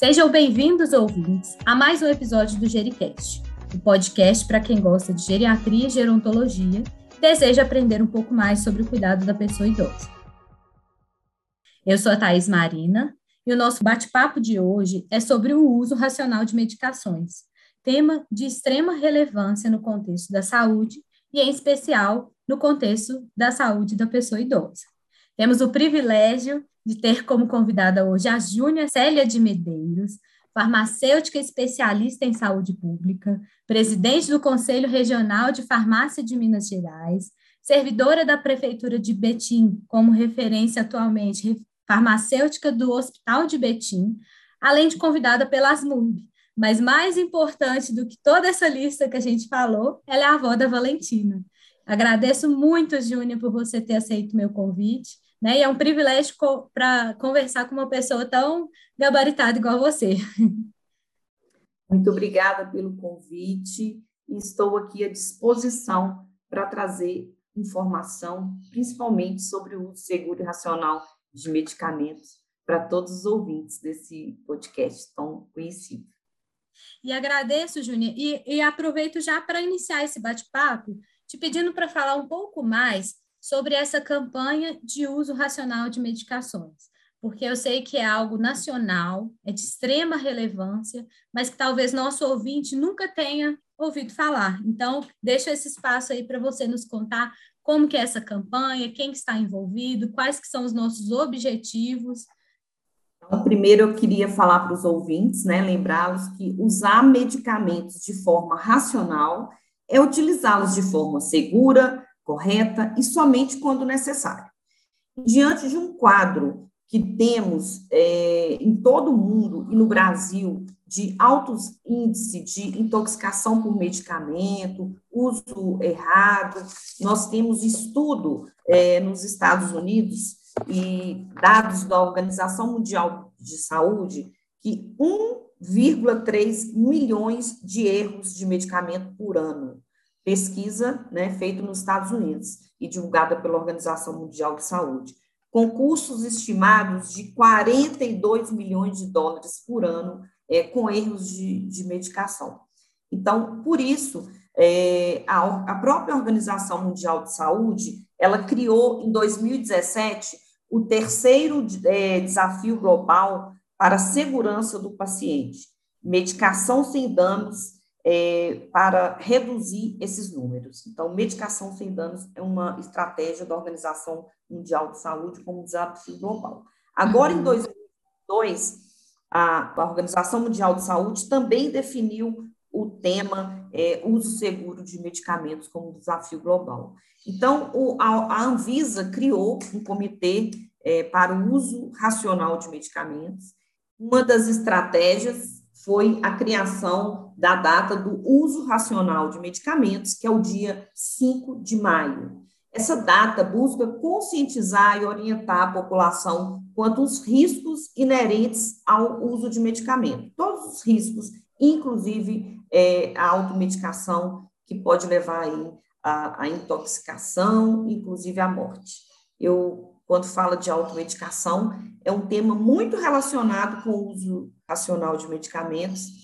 Sejam bem-vindos, ouvintes, a mais um episódio do Gericast, o podcast para quem gosta de geriatria e gerontologia e deseja aprender um pouco mais sobre o cuidado da pessoa idosa. Eu sou a Thais Marina e o nosso bate-papo de hoje é sobre o uso racional de medicações, tema de extrema relevância no contexto da saúde e, em especial, no contexto da saúde da pessoa idosa. Temos o privilégio de ter como convidada hoje a Júnia Célia de Medeiros, farmacêutica especialista em saúde pública, presidente do Conselho Regional de Farmácia de Minas Gerais, servidora da Prefeitura de Betim, como referência atualmente farmacêutica do Hospital de Betim, além de convidada pela Asmurb. Mas mais importante do que toda essa lista que a gente falou, ela é a avó da Valentina. Agradeço muito, Júnia, por você ter aceito meu convite né? E é um privilégio co para conversar com uma pessoa tão gabaritada igual você. Muito obrigada pelo convite e estou aqui à disposição para trazer informação, principalmente sobre o uso seguro e racional de medicamentos para todos os ouvintes desse podcast tão conhecido. E agradeço, Júnia, e, e aproveito já para iniciar esse bate-papo, te pedindo para falar um pouco mais sobre essa campanha de uso racional de medicações, porque eu sei que é algo nacional, é de extrema relevância, mas que talvez nosso ouvinte nunca tenha ouvido falar. Então, deixo esse espaço aí para você nos contar como que é essa campanha, quem que está envolvido, quais que são os nossos objetivos. Então, primeiro eu queria falar para os ouvintes, né, lembrá-los que usar medicamentos de forma racional é utilizá-los de forma segura, correta e somente quando necessário. Diante de um quadro que temos é, em todo o mundo e no Brasil de altos índices de intoxicação por medicamento, uso errado, nós temos estudo é, nos Estados Unidos e dados da Organização Mundial de Saúde que 1,3 milhões de erros de medicamento por ano pesquisa né, feita nos Estados Unidos e divulgada pela Organização Mundial de Saúde, com custos estimados de 42 milhões de dólares por ano é, com erros de, de medicação. Então, por isso, é, a, a própria Organização Mundial de Saúde, ela criou em 2017 o terceiro é, desafio global para a segurança do paciente, medicação sem danos é, para reduzir esses números. Então, medicação sem danos é uma estratégia da Organização Mundial de Saúde como desafio global. Agora, em 2002, uhum. a, a Organização Mundial de Saúde também definiu o tema é, uso seguro de medicamentos como desafio global. Então, o, a, a, Anvisa criou um comitê é, para o uso racional de medicamentos. Uma das estratégias foi a criação da data do uso racional de medicamentos, que é o dia 5 de maio. Essa data busca conscientizar e orientar a população quanto aos riscos inerentes ao uso de medicamento. Todos os riscos, inclusive é, a automedicação, que pode levar aí a intoxicação, inclusive a morte. Eu, quando falo de automedicação, é um tema muito relacionado com o uso racional de medicamentos,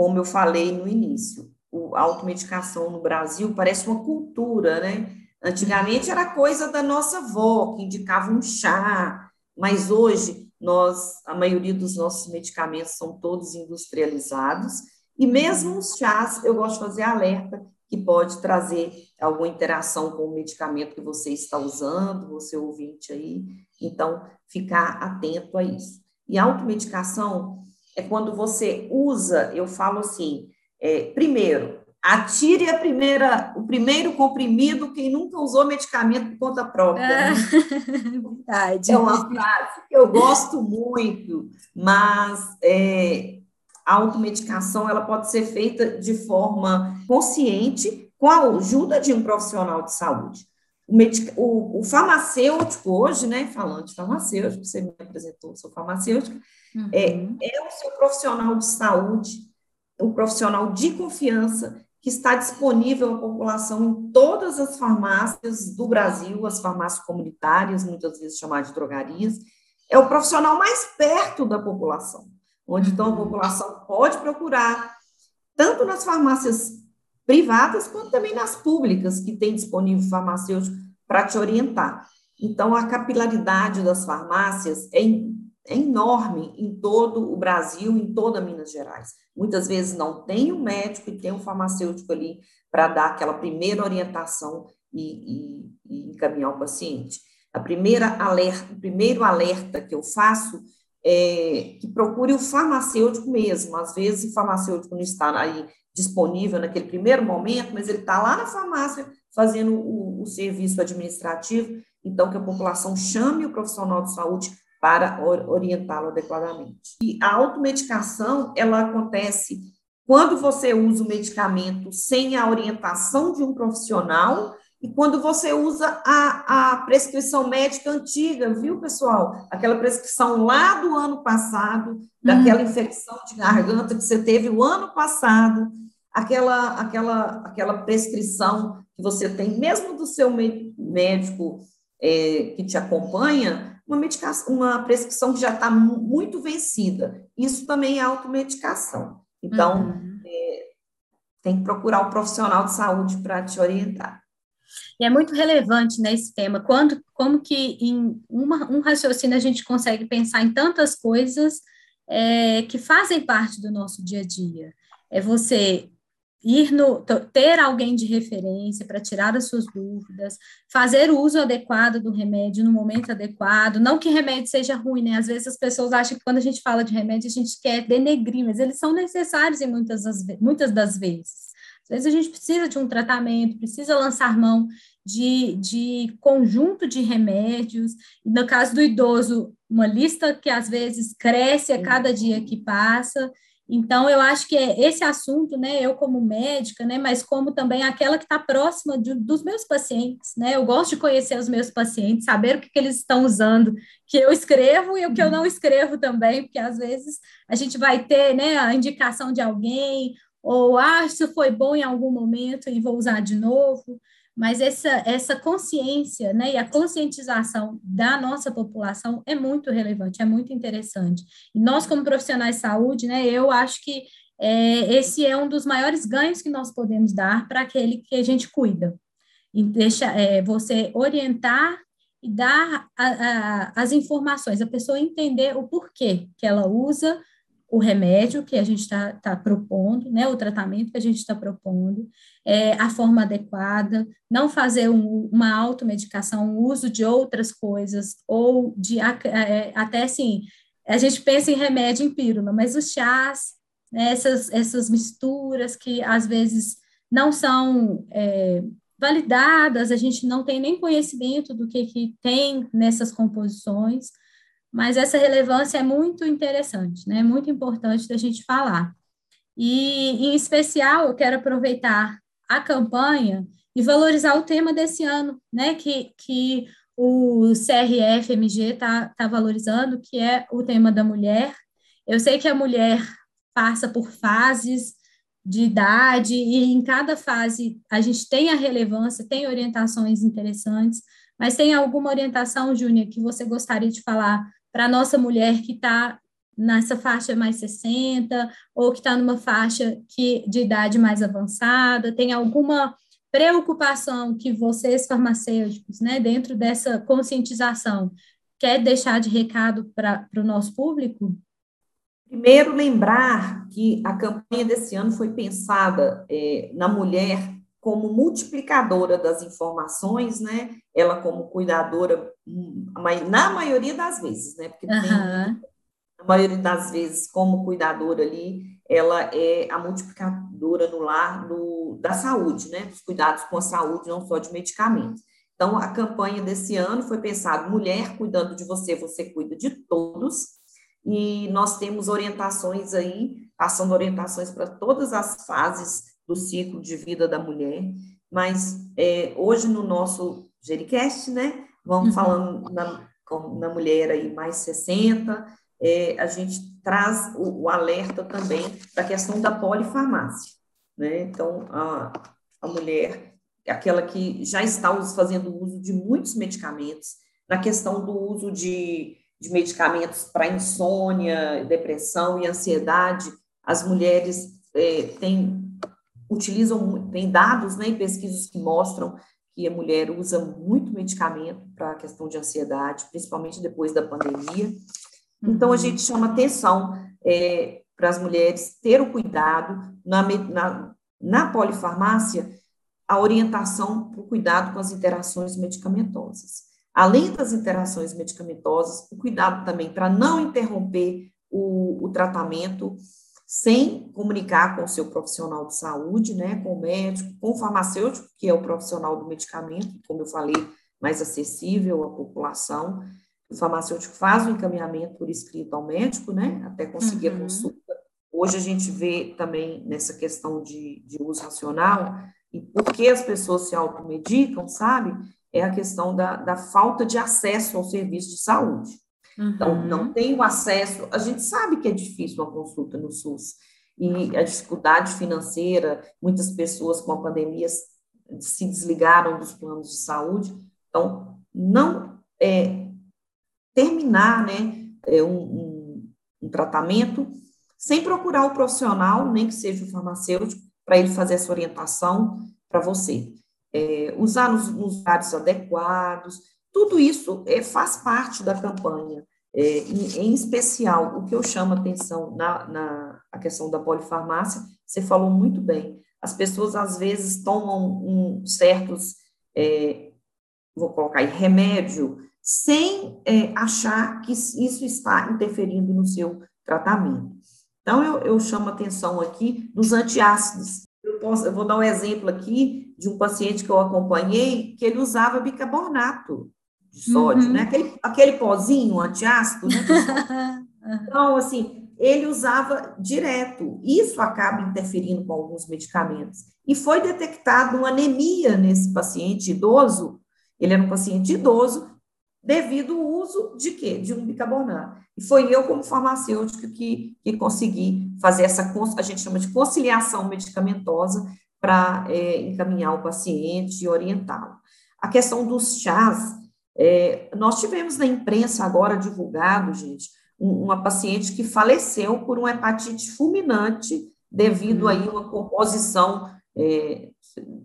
como eu falei no início. a automedicação no Brasil parece uma cultura, né? Antigamente era coisa da nossa avó, que indicava um chá, mas hoje nós, a maioria dos nossos medicamentos são todos industrializados, e mesmo os chás, eu gosto de fazer alerta que pode trazer alguma interação com o medicamento que você está usando, você ouvinte aí, então ficar atento a isso. E a automedicação é quando você usa, eu falo assim, é, primeiro, atire a primeira, o primeiro comprimido quem nunca usou medicamento por conta própria. Né? Verdade. É uma frase que eu gosto muito, mas é, a automedicação ela pode ser feita de forma consciente, com a ajuda de um profissional de saúde. O, medic... o, o farmacêutico hoje, né, falando de farmacêutico, você me apresentou, sou farmacêutica, uhum. é, é o seu profissional de saúde, o profissional de confiança que está disponível à população em todas as farmácias do Brasil, as farmácias comunitárias, muitas vezes chamadas de drogarias, é o profissional mais perto da população. onde então a uhum. população pode procurar, tanto nas farmácias privadas, quanto também nas públicas, que tem disponível farmacêutico para te orientar. Então, a capilaridade das farmácias é, é enorme em todo o Brasil, em toda Minas Gerais. Muitas vezes não tem um médico e tem um farmacêutico ali para dar aquela primeira orientação e, e, e encaminhar o paciente. A primeira alerta, o primeiro alerta que eu faço é que procure o farmacêutico mesmo. Às vezes o farmacêutico não está aí disponível naquele primeiro momento, mas ele está lá na farmácia fazendo o, o serviço administrativo, então que a população chame o profissional de saúde para orientá-lo adequadamente. E a automedicação, ela acontece quando você usa o medicamento sem a orientação de um profissional e quando você usa a, a prescrição médica antiga, viu, pessoal? Aquela prescrição lá do ano passado, daquela uhum. infecção de garganta que você teve o ano passado, aquela, aquela, aquela prescrição que você tem, mesmo do seu médico é, que te acompanha, uma, medicação, uma prescrição que já está muito vencida. Isso também é automedicação. Então, uhum. é, tem que procurar um profissional de saúde para te orientar. E é muito relevante nesse né, tema, quando, como que em uma, um raciocínio a gente consegue pensar em tantas coisas é, que fazem parte do nosso dia a dia. É você ir no ter alguém de referência para tirar as suas dúvidas, fazer o uso adequado do remédio no momento adequado, não que remédio seja ruim, né? Às vezes as pessoas acham que quando a gente fala de remédio a gente quer denegrir, mas eles são necessários em muitas das, muitas das vezes. Às vezes a gente precisa de um tratamento, precisa lançar mão de, de conjunto de remédios, e no caso do idoso, uma lista que às vezes cresce a cada dia que passa, então, eu acho que é esse assunto, né, eu como médica, né, mas como também aquela que está próxima de, dos meus pacientes, né, eu gosto de conhecer os meus pacientes, saber o que, que, eles estão usando, que eu escrevo e o que eu não escrevo também, porque às vezes a gente vai ter, né, a indicação de alguém, ou, ah, isso foi bom em algum momento e vou usar de novo, mas essa, essa consciência né, e a conscientização da nossa população é muito relevante, é muito interessante. E nós, como profissionais de saúde, né, eu acho que é, esse é um dos maiores ganhos que nós podemos dar para aquele que a gente cuida. E deixa é, você orientar e dar a, a, as informações, a pessoa entender o porquê que ela usa o remédio que a gente está tá propondo, né, o tratamento que a gente está propondo, é, a forma adequada, não fazer um, uma automedicação, o uso de outras coisas, ou de é, até assim, a gente pensa em remédio em pílula, mas os chás, né, essas, essas misturas que às vezes não são é, validadas, a gente não tem nem conhecimento do que, que tem nessas composições, mas essa relevância é muito interessante, né? Muito importante da gente falar. E, em especial, eu quero aproveitar a campanha e valorizar o tema desse ano, né? Que, que o CRF-MG está tá valorizando, que é o tema da mulher. Eu sei que a mulher passa por fases de idade, e em cada fase a gente tem a relevância, tem orientações interessantes, mas tem alguma orientação, Júnior, que você gostaria de falar para nossa mulher que está nessa faixa mais 60 ou que está numa faixa que, de idade mais avançada? Tem alguma preocupação que vocês farmacêuticos, né, dentro dessa conscientização, quer deixar de recado para o nosso público? Primeiro, lembrar que a campanha desse ano foi pensada é, na mulher como multiplicadora das informações, né? Ela como cuidadora, hum, na maioria das vezes, né? Porque uhum. tem, a maioria das vezes, como cuidadora ali, ela é a multiplicadora no lar do, da saúde, né? Dos cuidados com a saúde, não só de medicamentos. Então, a campanha desse ano foi pensada: mulher cuidando de você, você cuida de todos. E nós temos orientações aí, passando orientações para todas as fases do ciclo de vida da mulher, mas é, hoje no nosso Gericast, né, vamos uhum. falando na, na mulher aí mais 60, é, a gente traz o, o alerta também da questão da polifarmácia, né, então a, a mulher, aquela que já está fazendo uso de muitos medicamentos, na questão do uso de de medicamentos para insônia, depressão e ansiedade, as mulheres é, têm, utilizam, tem dados né, e pesquisas que mostram que a mulher usa muito medicamento para a questão de ansiedade, principalmente depois da pandemia. Então, a uhum. gente chama atenção é, para as mulheres ter o cuidado na, na, na polifarmácia, a orientação para o cuidado com as interações medicamentosas. Além das interações medicamentosas, o cuidado também para não interromper o, o tratamento sem comunicar com o seu profissional de saúde, né, com o médico, com o farmacêutico, que é o profissional do medicamento, como eu falei, mais acessível à população. O farmacêutico faz o encaminhamento por escrito ao médico, né, até conseguir uhum. a consulta. Hoje a gente vê também nessa questão de, de uso racional, e por que as pessoas se automedicam, sabe? É a questão da, da falta de acesso ao serviço de saúde. Uhum. Então, não tem o acesso. A gente sabe que é difícil uma consulta no SUS. E a dificuldade financeira, muitas pessoas com a pandemia se desligaram dos planos de saúde. Então, não é, terminar né, é, um, um, um tratamento sem procurar o profissional, nem que seja o farmacêutico, para ele fazer essa orientação para você. É, usar nos, nos lugares adequados, tudo isso é, faz parte da campanha. É, em, em, especial, o que eu chamo atenção na, na a questão da polifarmácia, você falou muito bem. As pessoas, às vezes, tomam um, certos, é, vou colocar aí, remédio, sem é, achar que isso está interferindo no seu tratamento. Então, eu, eu chamo atenção aqui dos antiácidos. Eu, posso, eu vou dar um exemplo aqui de um paciente que eu acompanhei, que ele usava bicarbonato de sódio, uhum. né? Aquele, aquele pozinho antiácido, né? então, assim, ele usava direto. Isso acaba interferindo com alguns medicamentos. E foi detectado uma anemia nesse paciente idoso. Ele era um paciente idoso devido ao uso de quê? De um bicarbonato. E foi eu, como farmacêutico, que, que consegui fazer essa, a gente chama de conciliação medicamentosa para é, encaminhar o paciente e orientá-lo. A questão dos chás, é, nós tivemos na imprensa agora divulgado, gente, um, uma paciente que faleceu por uma hepatite fulminante devido uhum. aí uma composição é,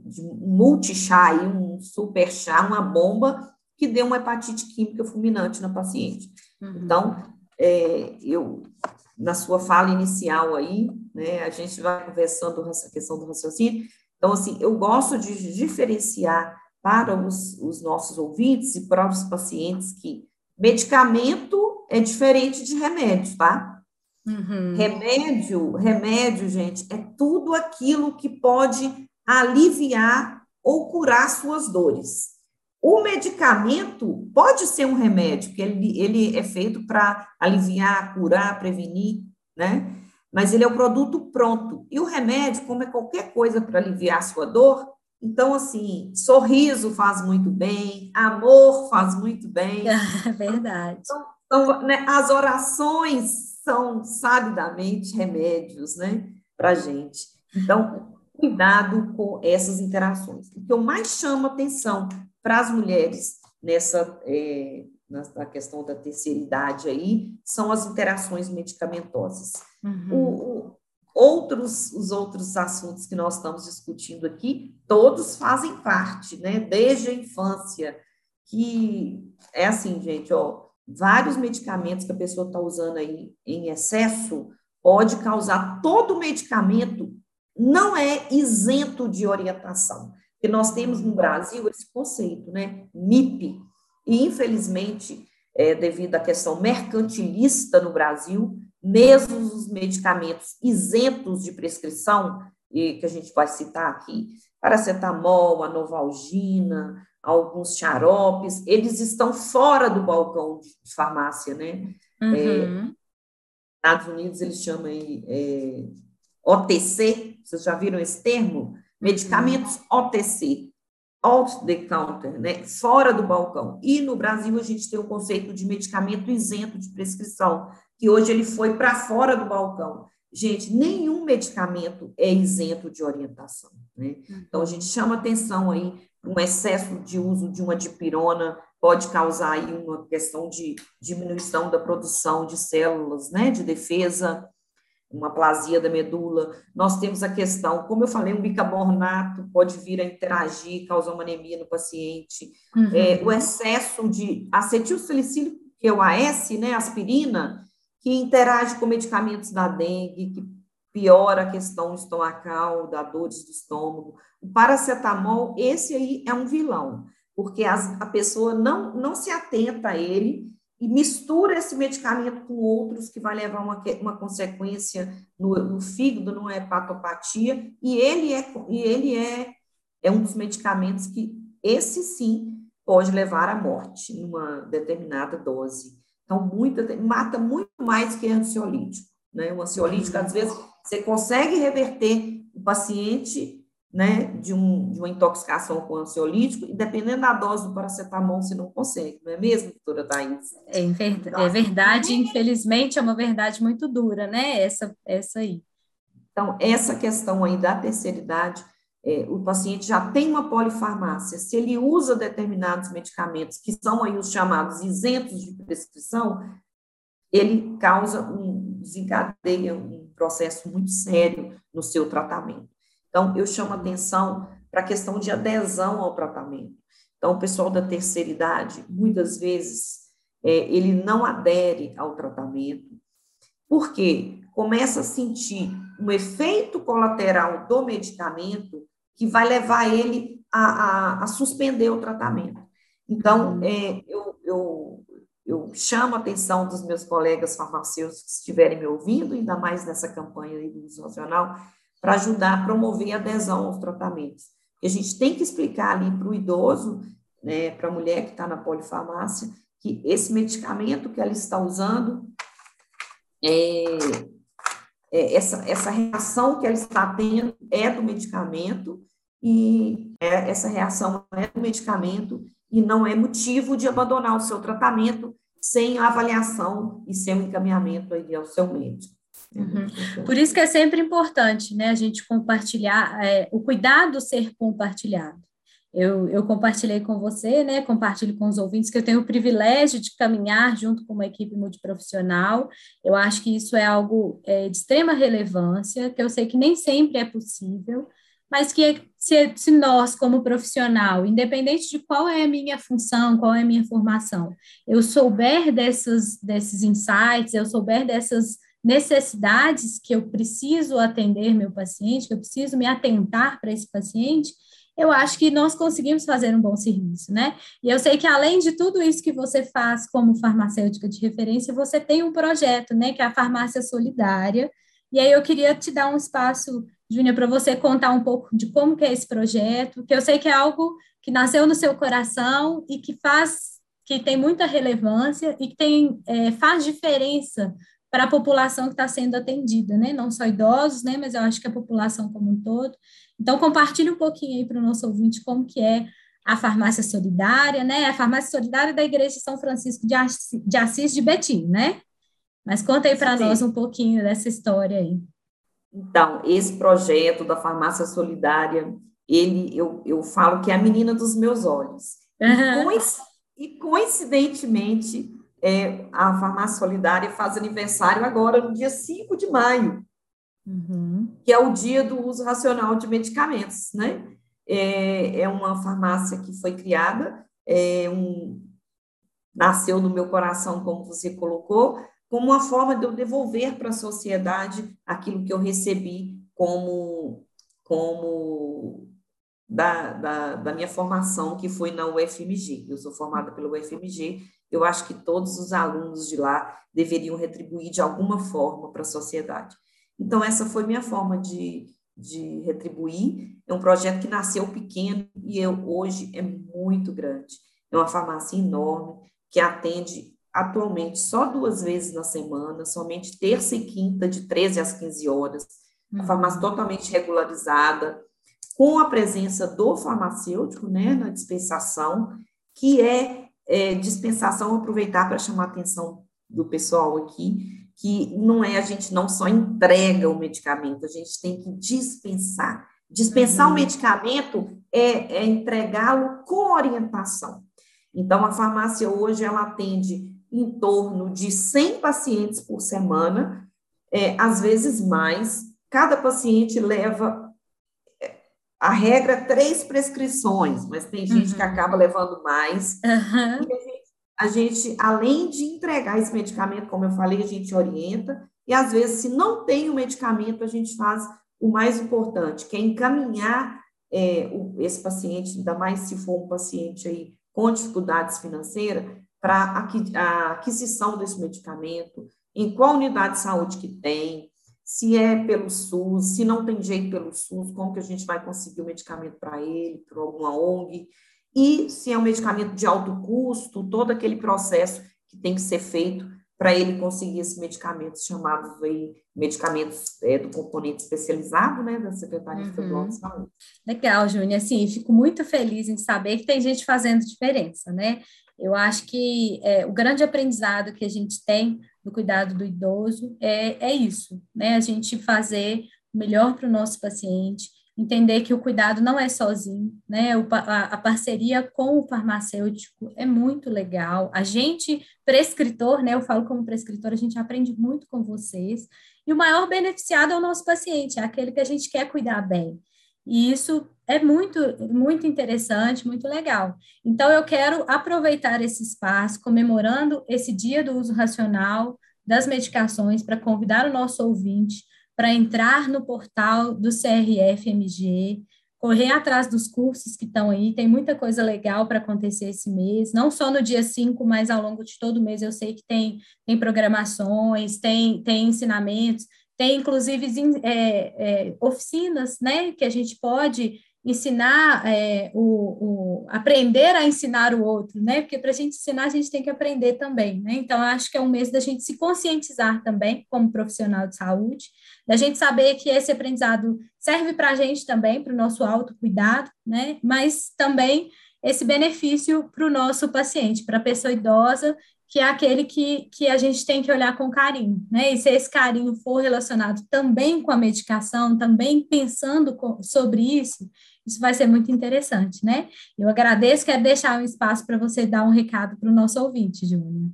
de multi-chá, um super chá, uma bomba que deu uma hepatite química fulminante na paciente. Uhum. Então, é, eu, na sua fala inicial aí, né, a gente vai conversando essa questão do raciocínio. Então, assim, eu gosto de diferenciar para os, os nossos ouvintes e para os pacientes que medicamento é diferente de remédio, tá? Uhum. Remédio, remédio, gente, é tudo aquilo que pode aliviar ou curar suas dores. O medicamento pode ser um remédio, porque ele, ele é feito para aliviar, curar, prevenir, né? Mas ele é o produto pronto. E o remédio, como é qualquer coisa para aliviar a sua dor, então, assim, sorriso faz muito bem, amor faz muito bem. É verdade. Então, então né, as orações são sabidamente remédios, né, para gente. Então, cuidado com essas interações. O que eu mais chamo atenção para as mulheres nessa é, na, questão da terceira idade aí são as interações medicamentosas. Uhum. O, o, outros os outros assuntos que nós estamos discutindo aqui todos fazem parte, né? Desde a infância que é assim, gente, ó, vários medicamentos que a pessoa está usando aí em excesso pode causar todo medicamento não é isento de orientação. Porque nós temos no Brasil esse conceito, né? MIP. E, infelizmente, é, devido à questão mercantilista no Brasil, mesmo os medicamentos isentos de prescrição, que a gente vai citar aqui, paracetamol, a novalgina, alguns xaropes, eles estão fora do balcão de farmácia, né? Uhum. É, Estados Unidos eles chamam é, OTC, vocês já viram esse termo? Medicamentos OTC, out the counter, né? fora do balcão. E no Brasil a gente tem o conceito de medicamento isento de prescrição, que hoje ele foi para fora do balcão. Gente, nenhum medicamento é isento de orientação, né? Então a gente chama atenção aí um excesso de uso de uma dipirona pode causar aí uma questão de diminuição da produção de células, né, de defesa, uma plasia da medula. Nós temos a questão, como eu falei, um bicarbonato pode vir a interagir, causar uma anemia no paciente. Uhum. É, o excesso de acetilsalicílico, que é o AS, né, aspirina, que interage com medicamentos da dengue, que piora a questão estomacal, da dores do estômago. O paracetamol, esse aí é um vilão, porque as, a pessoa não, não se atenta a ele e mistura esse medicamento com outros que vai levar uma, uma consequência no, no fígado, numa hepatopatia, e ele é, e ele é, é um dos medicamentos que esse sim pode levar à morte numa determinada dose. Então, muita, mata muito mais que ansiolítico. Né? O ansiolítico, às vezes, você consegue reverter o paciente né, de, um, de uma intoxicação com ansiolítico, e dependendo da dose do paracetamol, você não consegue, não é mesmo, doutora Thais? É, é verdade, infelizmente, é uma verdade muito dura, né, essa, essa aí. Então, essa questão aí da terceira idade, é, o paciente já tem uma polifarmácia, se ele usa determinados medicamentos, que são aí os chamados isentos de prescrição, ele causa um, desencadeia um processo muito sério no seu tratamento. Então, eu chamo atenção para a questão de adesão ao tratamento. Então, o pessoal da terceira idade, muitas vezes, é, ele não adere ao tratamento, porque começa a sentir um efeito colateral do medicamento que vai levar ele a, a, a suspender o tratamento. Então, uhum. é, eu, eu, eu chamo a atenção dos meus colegas farmacêuticos que estiverem me ouvindo, ainda mais nessa campanha do uso racional, para ajudar a promover a adesão aos tratamentos. A gente tem que explicar ali para o idoso, né, para a mulher que está na polifarmácia, que esse medicamento que ela está usando, é, é, essa, essa reação que ela está tendo é do medicamento, e é, essa reação é do medicamento e não é motivo de abandonar o seu tratamento sem avaliação e sem encaminhamento aí ao seu médico. Uhum. Por isso que é sempre importante, né, a gente compartilhar, é, o cuidado ser compartilhado. Eu, eu compartilhei com você, né, compartilho com os ouvintes que eu tenho o privilégio de caminhar junto com uma equipe multiprofissional. Eu acho que isso é algo é, de extrema relevância, que eu sei que nem sempre é possível, mas que se, se, nós, como profissional, independente de qual é a minha função, qual é a minha formação, eu souber dessas, desses insights, eu souber dessas necessidades que eu preciso atender meu paciente, que eu preciso me atentar para esse paciente, eu acho que nós conseguimos fazer um bom serviço, né? E eu sei que além de tudo isso que você faz como farmacêutica de referência, você tem um projeto, né, que é a farmácia solidária. E aí eu queria te dar um espaço, Júnia, para você contar um pouco de como que é esse projeto, que eu sei que é algo que nasceu no seu coração e que faz, que tem muita relevância e que tem, é, faz diferença para a população que está sendo atendida, né? Não só idosos, né? Mas eu acho que a população como um todo. Então, compartilhe um pouquinho aí para o nosso ouvinte como que é a farmácia solidária, né? A farmácia solidária da Igreja de São Francisco de Assis de, Assis de Betim, né? Mas conta aí para nós um pouquinho dessa história aí. Então, esse projeto da farmácia solidária, ele, eu, eu falo que é a menina dos meus olhos. Uhum. E, coincidentemente, é, a Farmácia Solidária faz aniversário agora, no dia 5 de maio, uhum. que é o dia do uso racional de medicamentos, né? É, é uma farmácia que foi criada, é um, nasceu no meu coração, como você colocou, como uma forma de eu devolver para a sociedade aquilo que eu recebi como, como da, da, da, minha formação, que foi na UFMG. Eu sou formada pela UFMG eu acho que todos os alunos de lá deveriam retribuir de alguma forma para a sociedade. Então, essa foi minha forma de, de retribuir. É um projeto que nasceu pequeno e eu, hoje é muito grande. É uma farmácia enorme que atende atualmente só duas vezes na semana, somente terça e quinta, de 13 às 15 horas. Uma uhum. farmácia totalmente regularizada, com a presença do farmacêutico né, na dispensação, que é é, dispensação, aproveitar para chamar a atenção do pessoal aqui, que não é a gente não só entrega o medicamento, a gente tem que dispensar Dispensar uhum. o medicamento é, é entregá-lo com orientação. Então, a farmácia hoje ela atende em torno de 100 pacientes por semana, é, às vezes mais. Cada paciente leva, a regra, três prescrições, mas tem gente uhum. que acaba levando mais. Uhum. A, gente, a gente, além de entregar esse medicamento, como eu falei, a gente orienta, e às vezes, se não tem o medicamento, a gente faz o mais importante, que é encaminhar é, o, esse paciente, ainda mais se for um paciente aí com dificuldades financeiras, para a aquisição desse medicamento, em qual unidade de saúde que tem, se é pelo SUS, se não tem jeito pelo SUS, como que a gente vai conseguir o medicamento para ele, por alguma ONG, e se é um medicamento de alto custo, todo aquele processo que tem que ser feito para ele conseguir esses medicamentos chamados aí, medicamentos é, do componente especializado, né, da Secretaria uhum. Estadual de Saúde. Legal, Júnior, assim, fico muito feliz em saber que tem gente fazendo diferença, né? Eu acho que é, o grande aprendizado que a gente tem no cuidado do idoso é, é isso, né? A gente fazer o melhor para o nosso paciente, entender que o cuidado não é sozinho, né? O, a, a, parceria com o farmacêutico é muito legal. A gente, prescritor, né? Eu falo como prescritor, a gente aprende muito com vocês. E o maior beneficiado é o nosso paciente, é aquele que a gente quer cuidar bem. E isso é muito, muito interessante, muito legal. Então, eu quero aproveitar esse espaço, comemorando esse dia do uso racional das medicações, para convidar o nosso ouvinte para entrar no portal do CRFMG, correr atrás dos cursos que estão aí, tem muita coisa legal para acontecer esse mês, não só no dia 5, mas ao longo de todo o mês. Eu sei que tem, tem programações, tem, tem ensinamentos, tem inclusive é, é, oficinas, né, que a gente pode ensinar é, o, o, aprender a ensinar o outro, né? Porque para a gente ensinar a gente tem que aprender também, né? Então acho que é um mês da gente se conscientizar também como profissional de saúde, da gente saber que esse aprendizado serve para a gente também, para o nosso autocuidado, né? Mas também esse benefício para o nosso paciente, para a pessoa idosa que é aquele que, que a gente tem que olhar com carinho, né? E se esse carinho for relacionado também com a medicação, também pensando com, sobre isso, isso vai ser muito interessante, né? Eu agradeço, quero deixar um espaço para você dar um recado para o nosso ouvinte, Júlia.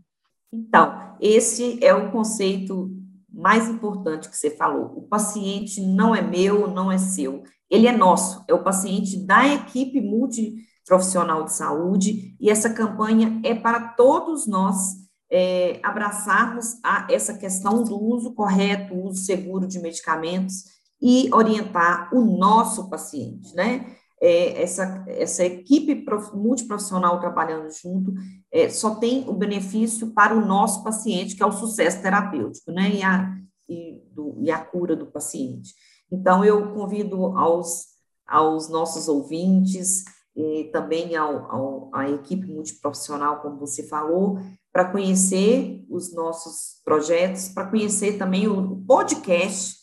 Então, esse é o conceito mais importante que você falou. O paciente não é meu, não é seu, ele é nosso, é o paciente da equipe multi profissional de saúde, e essa campanha é para todos nós é, abraçarmos a, essa questão do uso correto, uso seguro de medicamentos e orientar o nosso paciente, né? É, essa, essa equipe prof, multiprofissional trabalhando junto é, só tem o benefício para o nosso paciente, que é o sucesso terapêutico, né? E a, e, do, e a cura do paciente. Então, eu convido aos, aos nossos ouvintes, e também ao, ao, à equipe multiprofissional, como você falou, para conhecer os nossos projetos, para conhecer também o podcast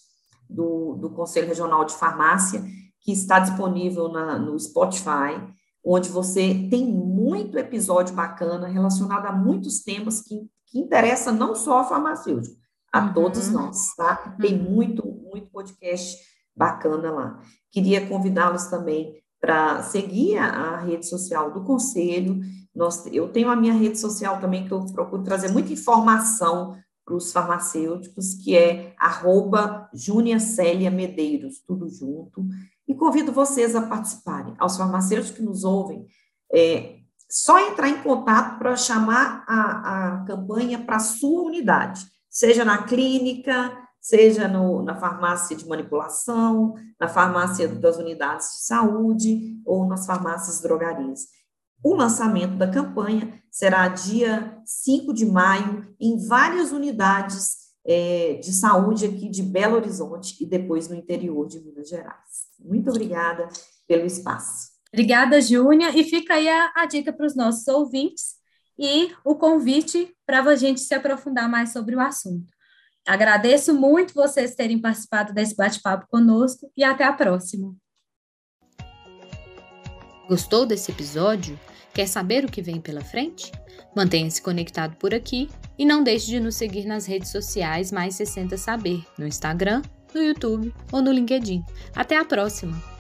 do, do Conselho Regional de Farmácia, que está disponível na, no Spotify, onde você tem muito episódio bacana relacionado a muitos temas que, que interessam não só a farmacêutico, a uhum. todos nós, tá? Tem uhum. muito, muito podcast bacana lá. Queria convidá-los também para seguir a, a, rede social do Conselho. Nós, eu tenho a minha rede social também, que eu procuro trazer muita informação para os farmacêuticos, que é arroba Medeiros, tudo junto. E convido vocês a participarem. Aos farmacêuticos que nos ouvem, é, só entrar em contato para chamar a, a campanha para a sua unidade, seja na clínica, seja no, na farmácia de manipulação, na farmácia das unidades de saúde ou nas farmácias drogarias. O lançamento da campanha será dia 5 de maio em várias unidades é, de saúde aqui de Belo Horizonte e depois no interior de Minas Gerais. Muito obrigada pelo espaço. Obrigada, Júnia. E fica aí a, a dica para os nossos ouvintes e o convite para a gente se aprofundar mais sobre o assunto. Agradeço muito vocês terem participado desse bate-papo conosco e até a próxima. Gostou desse episódio? Quer saber o que vem pela frente? Mantenha-se conectado por aqui e não deixe de nos seguir nas redes sociais Mais 60 Saber, no Instagram, no YouTube ou no LinkedIn. Até a próxima!